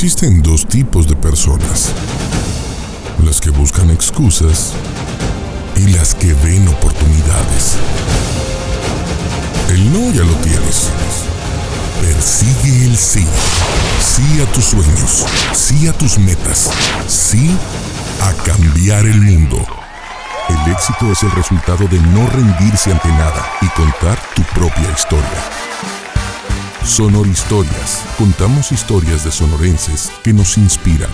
Existen dos tipos de personas. Las que buscan excusas y las que ven oportunidades. El no ya lo tienes. Persigue el sí. Sí a tus sueños. Sí a tus metas. Sí a cambiar el mundo. El éxito es el resultado de no rendirse ante nada y contar tu propia historia. Sonor Historias. Contamos historias de sonorenses que nos inspiran